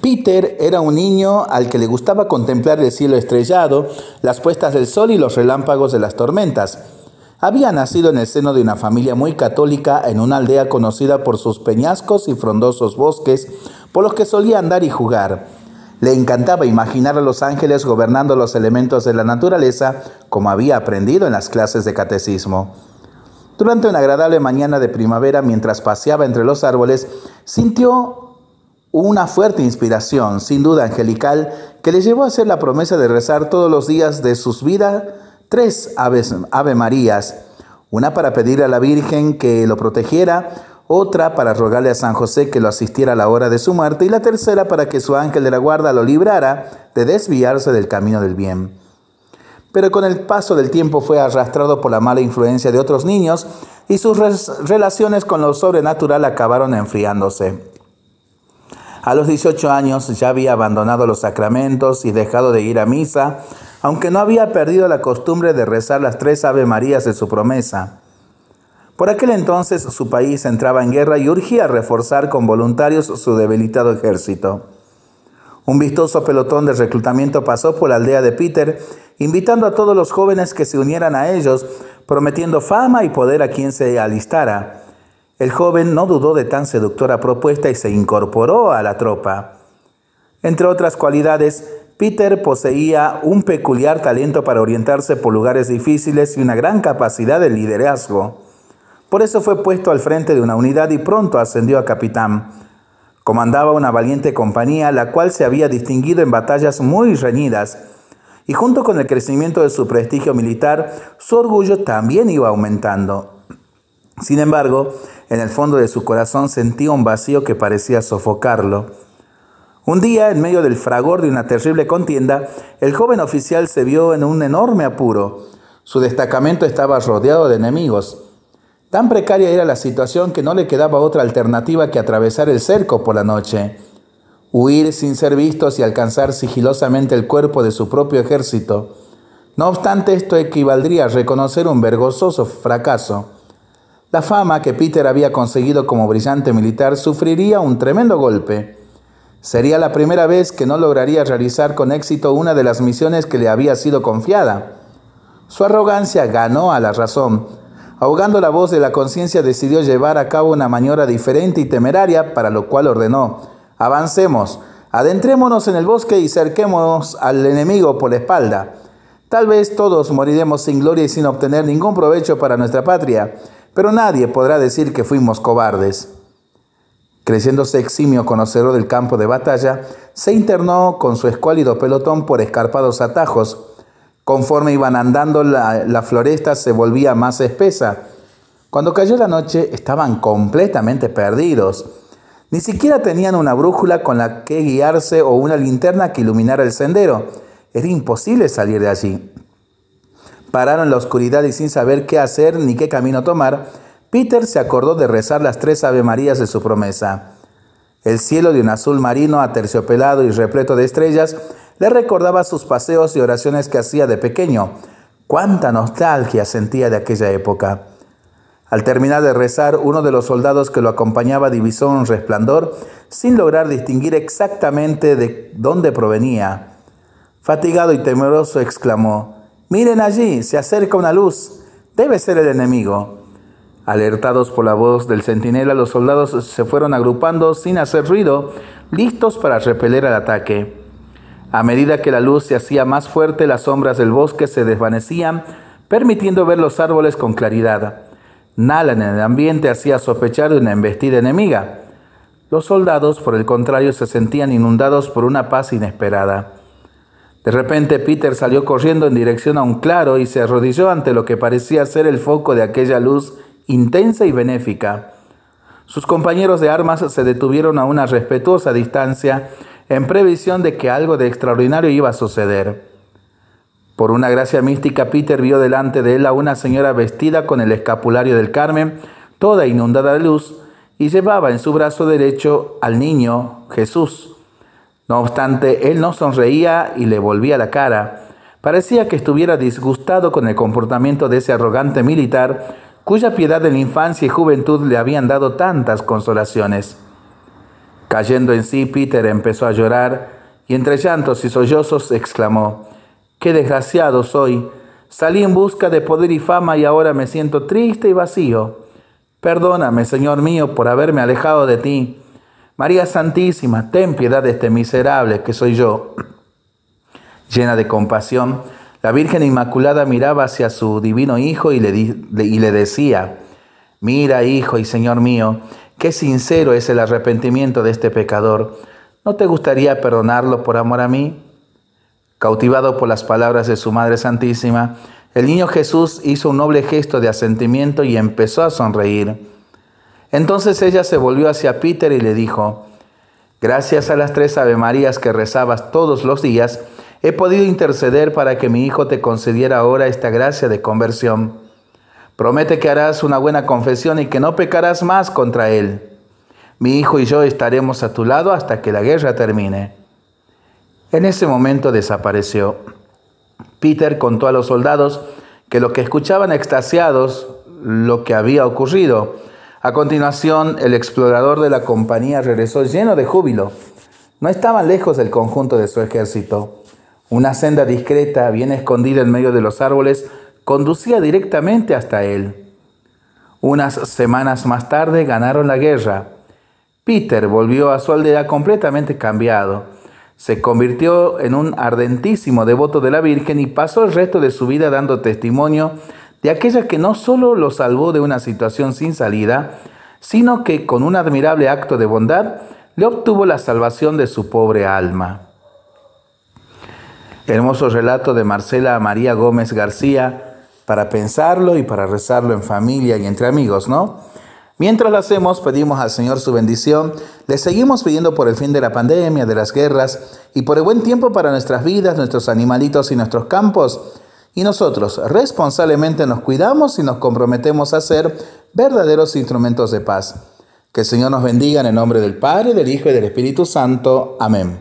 Peter era un niño al que le gustaba contemplar el cielo estrellado, las puestas del sol y los relámpagos de las tormentas. Había nacido en el seno de una familia muy católica en una aldea conocida por sus peñascos y frondosos bosques, por los que solía andar y jugar. Le encantaba imaginar a los ángeles gobernando los elementos de la naturaleza, como había aprendido en las clases de catecismo. Durante una agradable mañana de primavera, mientras paseaba entre los árboles, sintió una fuerte inspiración, sin duda angelical, que le llevó a hacer la promesa de rezar todos los días de sus vidas tres aves, Ave Marías, una para pedirle a la Virgen que lo protegiera, otra para rogarle a San José que lo asistiera a la hora de su muerte y la tercera para que su ángel de la guarda lo librara de desviarse del camino del bien. Pero con el paso del tiempo fue arrastrado por la mala influencia de otros niños y sus relaciones con lo sobrenatural acabaron enfriándose. A los 18 años ya había abandonado los sacramentos y dejado de ir a misa, aunque no había perdido la costumbre de rezar las tres Ave Marías de su promesa. Por aquel entonces su país entraba en guerra y urgía reforzar con voluntarios su debilitado ejército. Un vistoso pelotón de reclutamiento pasó por la aldea de Peter, invitando a todos los jóvenes que se unieran a ellos, prometiendo fama y poder a quien se alistara. El joven no dudó de tan seductora propuesta y se incorporó a la tropa. Entre otras cualidades, Peter poseía un peculiar talento para orientarse por lugares difíciles y una gran capacidad de liderazgo. Por eso fue puesto al frente de una unidad y pronto ascendió a capitán. Comandaba una valiente compañía, la cual se había distinguido en batallas muy reñidas, y junto con el crecimiento de su prestigio militar, su orgullo también iba aumentando. Sin embargo, en el fondo de su corazón sentía un vacío que parecía sofocarlo. Un día, en medio del fragor de una terrible contienda, el joven oficial se vio en un enorme apuro. Su destacamento estaba rodeado de enemigos. Tan precaria era la situación que no le quedaba otra alternativa que atravesar el cerco por la noche, huir sin ser vistos y alcanzar sigilosamente el cuerpo de su propio ejército. No obstante, esto equivaldría a reconocer un vergonzoso fracaso. La fama que Peter había conseguido como brillante militar sufriría un tremendo golpe. Sería la primera vez que no lograría realizar con éxito una de las misiones que le había sido confiada. Su arrogancia ganó a la razón. Ahogando la voz de la conciencia decidió llevar a cabo una maniobra diferente y temeraria, para lo cual ordenó, avancemos, adentrémonos en el bosque y cerquemos al enemigo por la espalda. Tal vez todos moriremos sin gloria y sin obtener ningún provecho para nuestra patria pero nadie podrá decir que fuimos cobardes. Creciéndose eximio conocedor del campo de batalla, se internó con su escuálido pelotón por escarpados atajos. Conforme iban andando, la, la floresta se volvía más espesa. Cuando cayó la noche, estaban completamente perdidos. Ni siquiera tenían una brújula con la que guiarse o una linterna que iluminara el sendero. Era imposible salir de allí. Pararon en la oscuridad y sin saber qué hacer ni qué camino tomar, Peter se acordó de rezar las tres Ave Marías de su promesa. El cielo de un azul marino aterciopelado y repleto de estrellas le recordaba sus paseos y oraciones que hacía de pequeño. Cuánta nostalgia sentía de aquella época. Al terminar de rezar, uno de los soldados que lo acompañaba divisó un resplandor sin lograr distinguir exactamente de dónde provenía. Fatigado y temeroso exclamó, Miren allí, se acerca una luz. Debe ser el enemigo. Alertados por la voz del centinela, los soldados se fueron agrupando sin hacer ruido, listos para repeler el ataque. A medida que la luz se hacía más fuerte, las sombras del bosque se desvanecían, permitiendo ver los árboles con claridad. Nada en el ambiente hacía sospechar de una embestida enemiga. Los soldados, por el contrario, se sentían inundados por una paz inesperada. De repente Peter salió corriendo en dirección a un claro y se arrodilló ante lo que parecía ser el foco de aquella luz intensa y benéfica. Sus compañeros de armas se detuvieron a una respetuosa distancia en previsión de que algo de extraordinario iba a suceder. Por una gracia mística, Peter vio delante de él a una señora vestida con el escapulario del Carmen, toda inundada de luz, y llevaba en su brazo derecho al niño Jesús. No obstante, él no sonreía y le volvía la cara. Parecía que estuviera disgustado con el comportamiento de ese arrogante militar cuya piedad en infancia y juventud le habían dado tantas consolaciones. Cayendo en sí, Peter empezó a llorar y entre llantos y sollozos exclamó, ¡Qué desgraciado soy! Salí en busca de poder y fama y ahora me siento triste y vacío. Perdóname, Señor mío, por haberme alejado de ti. María Santísima, ten piedad de este miserable que soy yo. Llena de compasión, la Virgen Inmaculada miraba hacia su divino Hijo y le, y le decía, Mira, Hijo y Señor mío, qué sincero es el arrepentimiento de este pecador. ¿No te gustaría perdonarlo por amor a mí? Cautivado por las palabras de su Madre Santísima, el niño Jesús hizo un noble gesto de asentimiento y empezó a sonreír. Entonces ella se volvió hacia Peter y le dijo, Gracias a las tres Ave Marías que rezabas todos los días, he podido interceder para que mi hijo te concediera ahora esta gracia de conversión. Promete que harás una buena confesión y que no pecarás más contra él. Mi hijo y yo estaremos a tu lado hasta que la guerra termine. En ese momento desapareció. Peter contó a los soldados que lo que escuchaban extasiados lo que había ocurrido. A continuación, el explorador de la compañía regresó lleno de júbilo. No estaban lejos del conjunto de su ejército. Una senda discreta, bien escondida en medio de los árboles, conducía directamente hasta él. Unas semanas más tarde ganaron la guerra. Peter volvió a su aldea completamente cambiado se convirtió en un ardentísimo devoto de la Virgen y pasó el resto de su vida dando testimonio de aquella que no solo lo salvó de una situación sin salida, sino que con un admirable acto de bondad le obtuvo la salvación de su pobre alma. Hermoso relato de Marcela María Gómez García para pensarlo y para rezarlo en familia y entre amigos, ¿no? Mientras lo hacemos, pedimos al Señor su bendición, le seguimos pidiendo por el fin de la pandemia, de las guerras y por el buen tiempo para nuestras vidas, nuestros animalitos y nuestros campos. Y nosotros responsablemente nos cuidamos y nos comprometemos a ser verdaderos instrumentos de paz. Que el Señor nos bendiga en el nombre del Padre, del Hijo y del Espíritu Santo. Amén.